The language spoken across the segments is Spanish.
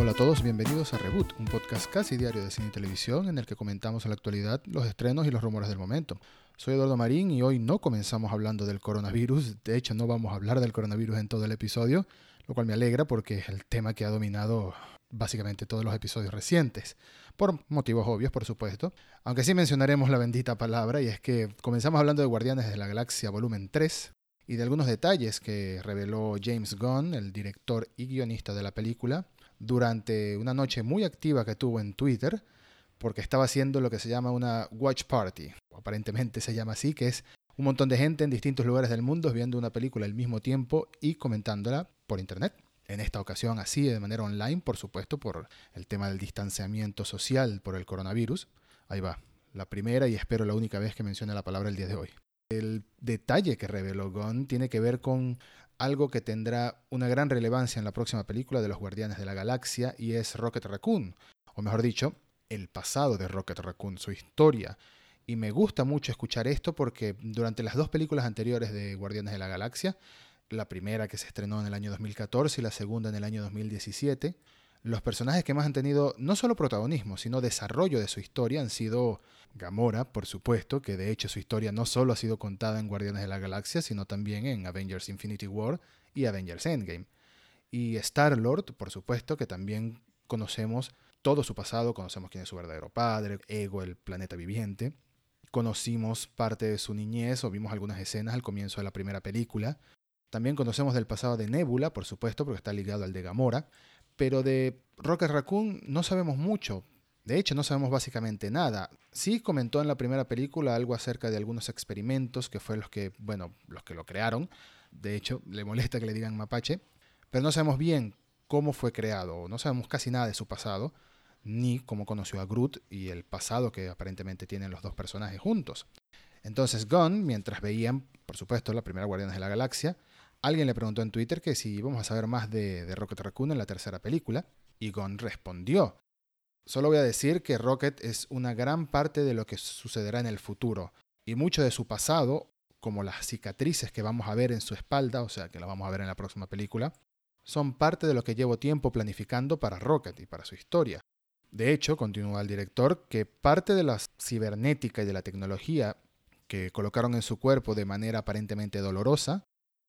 Hola a todos, bienvenidos a Reboot, un podcast casi diario de cine y televisión en el que comentamos en la actualidad los estrenos y los rumores del momento. Soy Eduardo Marín y hoy no comenzamos hablando del coronavirus, de hecho no vamos a hablar del coronavirus en todo el episodio, lo cual me alegra porque es el tema que ha dominado básicamente todos los episodios recientes, por motivos obvios, por supuesto, aunque sí mencionaremos la bendita palabra y es que comenzamos hablando de Guardianes de la Galaxia volumen 3 y de algunos detalles que reveló James Gunn, el director y guionista de la película, durante una noche muy activa que tuvo en Twitter, porque estaba haciendo lo que se llama una watch party, aparentemente se llama así, que es un montón de gente en distintos lugares del mundo viendo una película al mismo tiempo y comentándola por internet. En esta ocasión así, de manera online, por supuesto, por el tema del distanciamiento social por el coronavirus. Ahí va, la primera y espero la única vez que mencione la palabra el día de hoy. El detalle que reveló Gunn tiene que ver con algo que tendrá una gran relevancia en la próxima película de los Guardianes de la Galaxia y es Rocket Raccoon, o mejor dicho, el pasado de Rocket Raccoon, su historia. Y me gusta mucho escuchar esto porque durante las dos películas anteriores de Guardianes de la Galaxia, la primera que se estrenó en el año 2014 y la segunda en el año 2017, los personajes que más han tenido no solo protagonismo, sino desarrollo de su historia han sido Gamora, por supuesto, que de hecho su historia no solo ha sido contada en Guardianes de la Galaxia, sino también en Avengers Infinity War y Avengers Endgame. Y Star-Lord, por supuesto, que también conocemos todo su pasado, conocemos quién es su verdadero padre, Ego, el planeta viviente. Conocimos parte de su niñez o vimos algunas escenas al comienzo de la primera película. También conocemos del pasado de Nebula, por supuesto, porque está ligado al de Gamora. Pero de Rocket Raccoon no sabemos mucho, de hecho, no sabemos básicamente nada. Sí comentó en la primera película algo acerca de algunos experimentos que fue los que, bueno, los que lo crearon. De hecho, le molesta que le digan mapache, pero no sabemos bien cómo fue creado, no sabemos casi nada de su pasado, ni cómo conoció a Groot y el pasado que aparentemente tienen los dos personajes juntos. Entonces Gunn, mientras veían, por supuesto, la primera Guardianes de la Galaxia, alguien le preguntó en Twitter que si íbamos a saber más de, de Rocket Raccoon en la tercera película, y Gunn respondió Solo voy a decir que Rocket es una gran parte de lo que sucederá en el futuro, y mucho de su pasado, como las cicatrices que vamos a ver en su espalda, o sea que las vamos a ver en la próxima película, son parte de lo que llevo tiempo planificando para Rocket y para su historia. De hecho, continúa el director, que parte de la cibernética y de la tecnología que colocaron en su cuerpo de manera aparentemente dolorosa,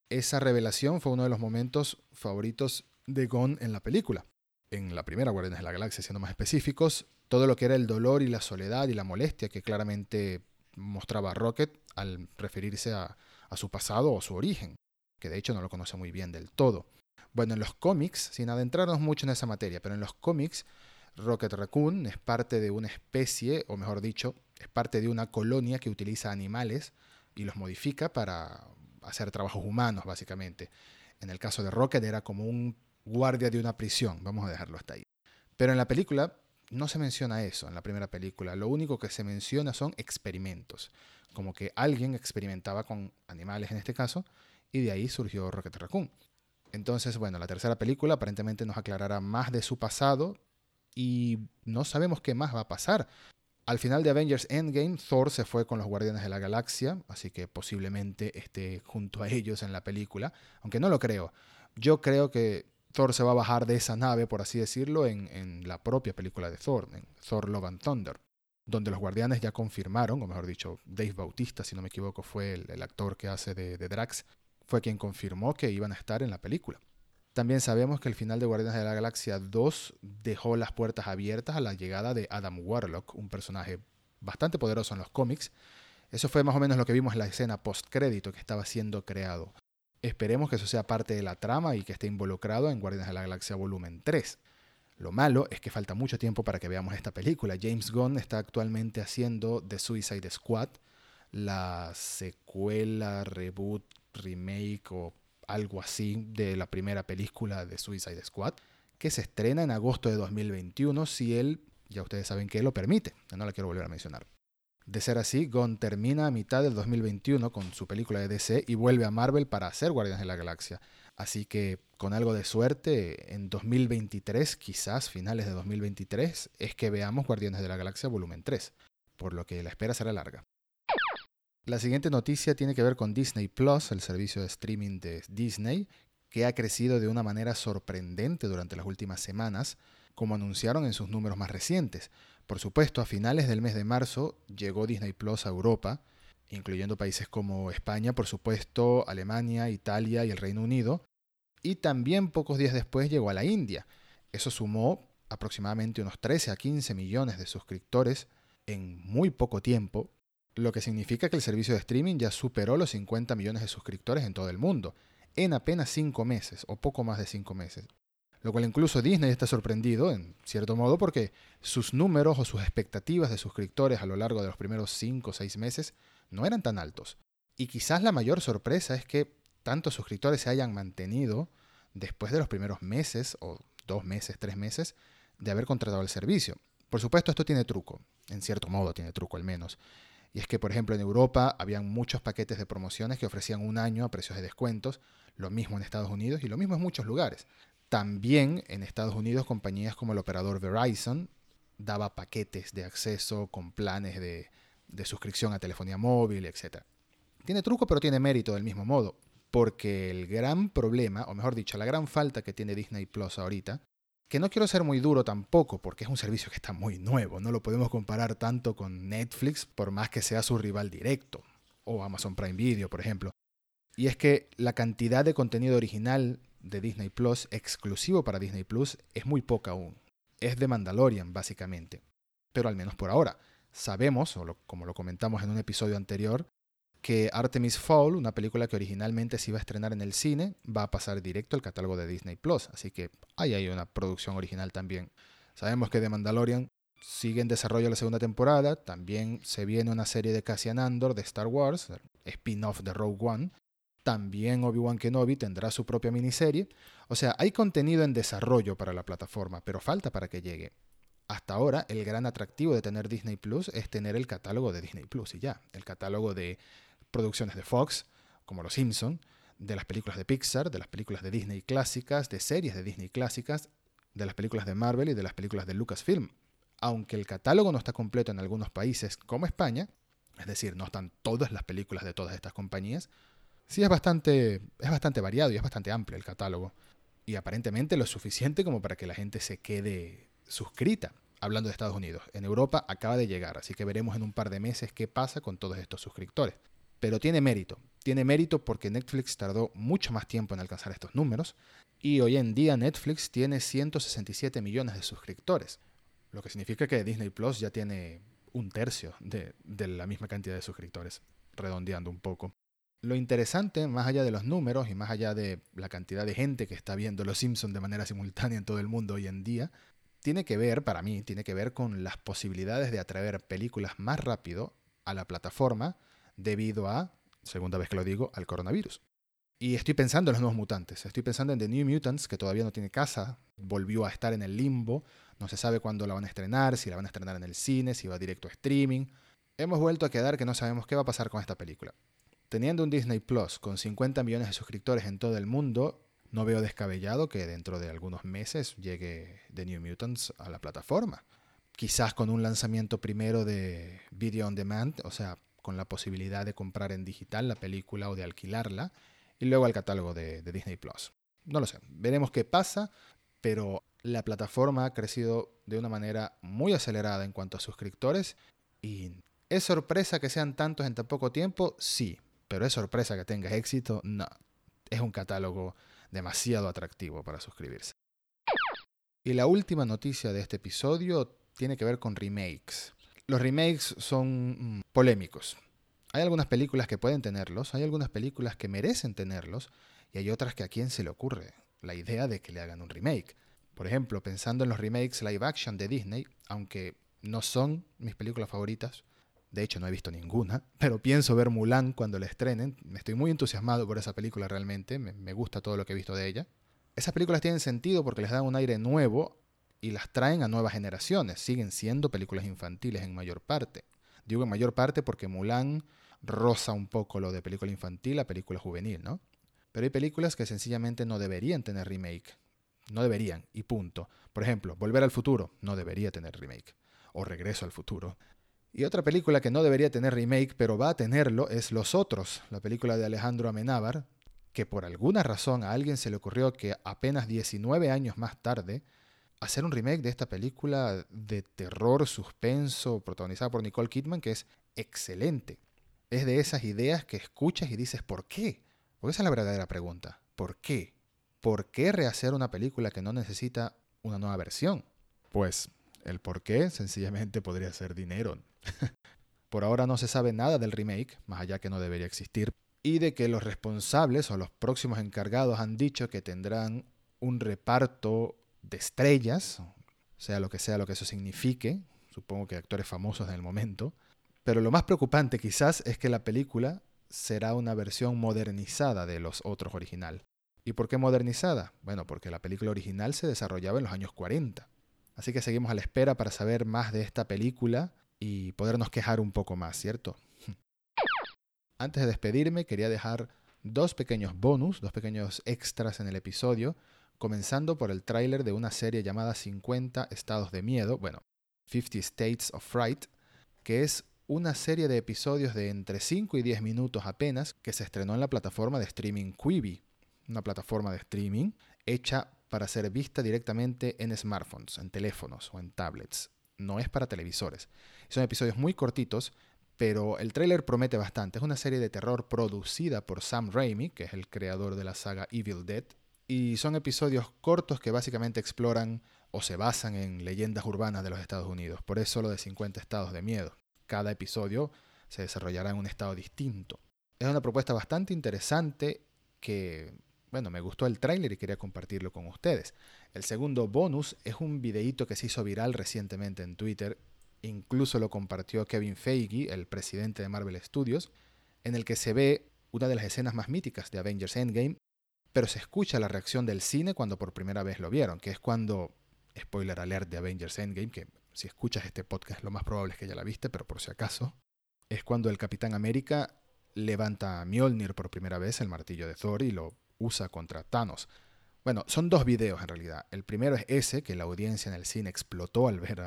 esa revelación fue uno de los momentos favoritos de Gon en la película en la primera Guardianes de la Galaxia, siendo más específicos, todo lo que era el dolor y la soledad y la molestia que claramente mostraba Rocket al referirse a, su pasado o su origen, que de hecho no lo conoce muy bien del todo. Bueno, en los cómics, sin adentrarnos mucho en esa materia, pero en los cómics, Rocket Raccoon es parte de una especie, o mejor dicho, es parte de una colonia que utiliza animales y los modifica para hacer trabajos humanos, básicamente. En el caso de Rocket era como un guardia de una prisión, vamos a dejarlo hasta ahí. Pero en la película no se menciona eso, en la primera película. Lo único que se menciona son experimentos, como que alguien experimentaba con animales en este caso, y de ahí surgió Rocket Raccoon. Entonces, bueno, la tercera película aparentemente nos aclarará más de su pasado y no sabemos qué más va a pasar. Al final de Avengers Endgame, Thor se fue con los Guardianes de la Galaxia, así que posiblemente esté junto a ellos en la película, aunque no lo creo. Yo creo que Thor se va a bajar de esa nave, por así decirlo, en, la propia película de Thor, en Thor Love and Thunder, donde los guardianes ya confirmaron, o mejor dicho, Dave Bautista, si no me equivoco, fue el, actor que hace de, de, Drax, fue quien confirmó que iban a estar en la película. También sabemos que el final de Guardianes de la Galaxia 2 dejó las puertas abiertas a la llegada de Adam Warlock, un personaje bastante poderoso en los cómics. Eso fue más o menos lo que vimos en la escena post-crédito que estaba siendo creado. Esperemos que eso sea parte de la trama y que esté involucrado en Guardianes de la Galaxia Volumen 3. Lo malo es que falta mucho tiempo para que veamos esta película. James Gunn está actualmente haciendo The Suicide Squad, la secuela, reboot, remake o algo así de la primera película de Suicide Squad, que se estrena en agosto de 2021 si él, ya ustedes saben que lo permite. No la quiero volver a mencionar. De ser así, Gunn termina a mitad del 2021 con su película de DC y vuelve a Marvel para hacer Guardianes de la Galaxia. Así que con algo de suerte, en 2023, quizás finales de 2023, es que veamos Guardianes de la Galaxia volumen 3, por lo que la espera será larga. La siguiente noticia tiene que ver con Disney Plus, el servicio de streaming de Disney, que ha crecido de una manera sorprendente durante las últimas semanas como anunciaron en sus números más recientes. Por supuesto, a finales del mes de marzo llegó Disney Plus a Europa, incluyendo países como España, por supuesto, Alemania, Italia y el Reino Unido, y también pocos días después llegó a la India. Eso sumó aproximadamente unos 13 a 15 millones de suscriptores en muy poco tiempo, lo que significa que el servicio de streaming ya superó los 50 millones de suscriptores en todo el mundo, en apenas 5 meses o poco más de 5 meses. Lo cual incluso Disney está sorprendido, en cierto modo, porque sus números o sus expectativas de suscriptores a lo largo de los primeros 5 o 6 meses no eran tan altos. Y quizás la mayor sorpresa es que tantos suscriptores se hayan mantenido después de los primeros meses, o dos meses, tres meses, de haber contratado el servicio. Por supuesto, esto tiene truco, en cierto modo tiene truco al menos. Y es que, por ejemplo, en Europa habían muchos paquetes de promociones que ofrecían un año a precios de descuentos, lo mismo en Estados Unidos y lo mismo en muchos lugares. También en Estados Unidos compañías como el operador Verizon daba paquetes de acceso con planes de, de suscripción a telefonía móvil, etc. Tiene truco, pero tiene mérito del mismo modo, porque el gran problema, o mejor dicho, la gran falta que tiene Disney Plus ahorita, que no quiero ser muy duro tampoco, porque es un servicio que está muy nuevo, no lo podemos comparar tanto con Netflix, por más que sea su rival directo, o Amazon Prime Video, por ejemplo. Y es que la cantidad de contenido original de Disney Plus, exclusivo para Disney Plus, es muy poca aún. Es de Mandalorian, básicamente. Pero al menos por ahora. Sabemos, o como lo comentamos en un episodio anterior, que Artemis Fowl, una película que originalmente se iba a estrenar en el cine, va a pasar directo al catálogo de Disney Plus. Así que ahí hay una producción original también. Sabemos que The Mandalorian sigue en desarrollo la segunda temporada. También se viene una serie de Cassian Andor de Star Wars, spin-off de Rogue One. También Obi-Wan Kenobi tendrá su propia miniserie. O sea, hay contenido en desarrollo para la plataforma, pero falta para que llegue. Hasta ahora, el gran atractivo de tener Disney Plus es tener el catálogo de Disney Plus y ya. El catálogo de producciones de Fox, como Los Simpson, de las películas de Pixar, de las películas de Disney clásicas, de series de Disney clásicas, de las películas de Marvel y de las películas de Lucasfilm. Aunque el catálogo no está completo en algunos países como España, es decir, no están todas las películas de todas estas compañías, sí es bastante, es bastante variado y es bastante amplio el catálogo. Y aparentemente lo suficiente como para que la gente se quede suscrita. Hablando de Estados Unidos, en Europa acaba de llegar, así que veremos en un par de meses qué pasa con todos estos suscriptores. Pero tiene mérito. Tiene mérito porque Netflix tardó mucho más tiempo en alcanzar estos números y hoy en día Netflix tiene 167 millones de suscriptores, lo que significa que Disney Plus ya tiene un tercio de, la misma cantidad de suscriptores, redondeando un poco. Lo interesante, más allá de los números y más allá de la cantidad de gente que está viendo Los Simpsons de manera simultánea en todo el mundo hoy en día, tiene que ver, para mí, tiene que ver con las posibilidades de atraer películas más rápido a la plataforma debido a, segunda vez que lo digo, al coronavirus. Y estoy pensando en los nuevos mutantes. Estoy pensando en The New Mutants, que todavía no tiene casa, volvió a estar en el limbo. No se sabe cuándo la van a estrenar, si la van a estrenar en el cine, si va directo a streaming. Hemos vuelto a quedar que no sabemos qué va a pasar con esta película. Teniendo un Disney Plus con 50 millones de suscriptores en todo el mundo, no veo descabellado que dentro de algunos meses llegue The New Mutants a la plataforma. Quizás con un lanzamiento primero de Video on Demand, o sea, con la posibilidad de comprar en digital la película o de alquilarla, y luego al catálogo de, Disney Plus. No lo sé, veremos qué pasa, pero la plataforma ha crecido de una manera muy acelerada en cuanto a suscriptores y ¿es sorpresa que sean tantos en tan poco tiempo? Sí, pero es sorpresa que tenga éxito, no. Es un catálogo demasiado atractivo para suscribirse. Y la última noticia de este episodio tiene que ver con remakes. Los remakes son mm, polémicos. Hay algunas películas que pueden tenerlos, hay algunas películas que merecen tenerlos y hay otras que a quién se le ocurre la idea de que le hagan un remake. Por ejemplo, pensando en los remakes live action de Disney, aunque no son mis películas favoritas, de hecho no he visto ninguna, pero pienso ver Mulan cuando la estrenen, estoy muy entusiasmado por esa película realmente, me, me gusta todo lo que he visto de ella. Esas películas tienen sentido porque les dan un aire nuevo y las traen a nuevas generaciones. Siguen siendo películas infantiles en mayor parte. Digo en mayor parte porque Mulan roza un poco lo de película infantil a película juvenil, ¿no? Pero hay películas que sencillamente no deberían tener remake. No deberían, y punto. Por ejemplo, Volver al futuro no debería tener remake. O Regreso al futuro. Y otra película que no debería tener remake, pero va a tenerlo, es Los Otros, la película de Alejandro Amenábar, que por alguna razón a alguien se le ocurrió que apenas 19 años más tarde hacer un remake de esta película de terror, suspenso, protagonizada por Nicole Kidman, que es excelente. Es de esas ideas que escuchas y dices, ¿por qué? Porque esa es la verdadera pregunta. ¿Por qué? ¿Por qué rehacer una película que no necesita una nueva versión? Pues el por qué sencillamente podría ser dinero. por ahora no se sabe nada del remake, más allá que no debería existir, y de que los responsables o los próximos encargados han dicho que tendrán un reparto de estrellas, sea lo que sea lo que eso signifique, supongo que actores famosos en el momento, pero lo más preocupante quizás es que la película será una versión modernizada de los otros original. ¿Y por qué modernizada? Bueno, porque la película original se desarrollaba en los años 40. Así que seguimos a la espera para saber más de esta película y podernos quejar un poco más, ¿cierto? Antes de despedirme, quería dejar dos pequeños bonus, dos pequeños extras en el episodio, comenzando por el tráiler de una serie llamada 50 estados de miedo, bueno, 50 States of Fright, que es una serie de episodios de entre 5 y 10 minutos apenas que se estrenó en la plataforma de streaming Quibi, una plataforma de streaming hecha para ser vista directamente en smartphones, en teléfonos o en tablets. No es para televisores. Son episodios muy cortitos, pero el tráiler promete bastante. Es una serie de terror producida por Sam Raimi, que es el creador de la saga Evil Dead, y son episodios cortos que básicamente exploran o se basan en leyendas urbanas de los Estados Unidos. Por eso lo de 50 estados de miedo. Cada episodio se desarrollará en un estado distinto. Es una propuesta bastante interesante que bueno, me gustó el tráiler y quería compartirlo con ustedes. El segundo bonus es un videíto que se hizo viral recientemente en Twitter, incluso lo compartió Kevin Feige, el presidente de Marvel Studios, en el que se ve una de las escenas más míticas de Avengers Endgame, pero se escucha la reacción del cine cuando por primera vez lo vieron, que es cuando, spoiler alert de Avengers Endgame, que si escuchas este podcast lo más probable es que ya la viste, pero por si acaso, es cuando el Capitán América levanta a Mjolnir por primera vez, el martillo de Thor, y lo usa contra Thanos. Bueno, son dos videos en realidad. El primero es ese, que la audiencia en el cine explotó al ver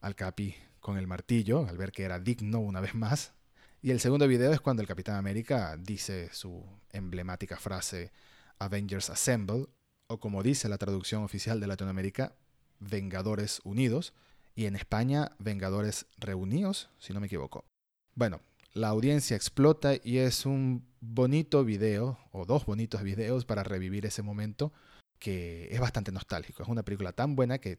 al Capi con el martillo, al ver que era digno una vez más. Y el segundo video es cuando el Capitán América dice su emblemática frase Avengers Assemble, o como dice la traducción oficial de Latinoamérica, Vengadores Unidos, y en España, Vengadores Reunidos, si no me equivoco. Bueno, la audiencia explota y es un bonito video, o dos bonitos videos para revivir ese momento que es bastante nostálgico. Es una película tan buena que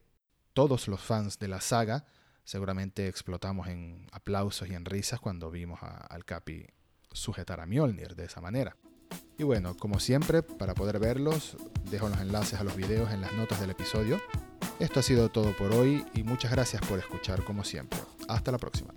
todos los fans de la saga seguramente explotamos en aplausos y en risas cuando vimos al Capi sujetar a Mjolnir de esa manera. Y bueno, como siempre, para poder verlos, dejo los enlaces a los videos en las notas del episodio. Esto ha sido todo por hoy y muchas gracias por escuchar como siempre. Hasta la próxima.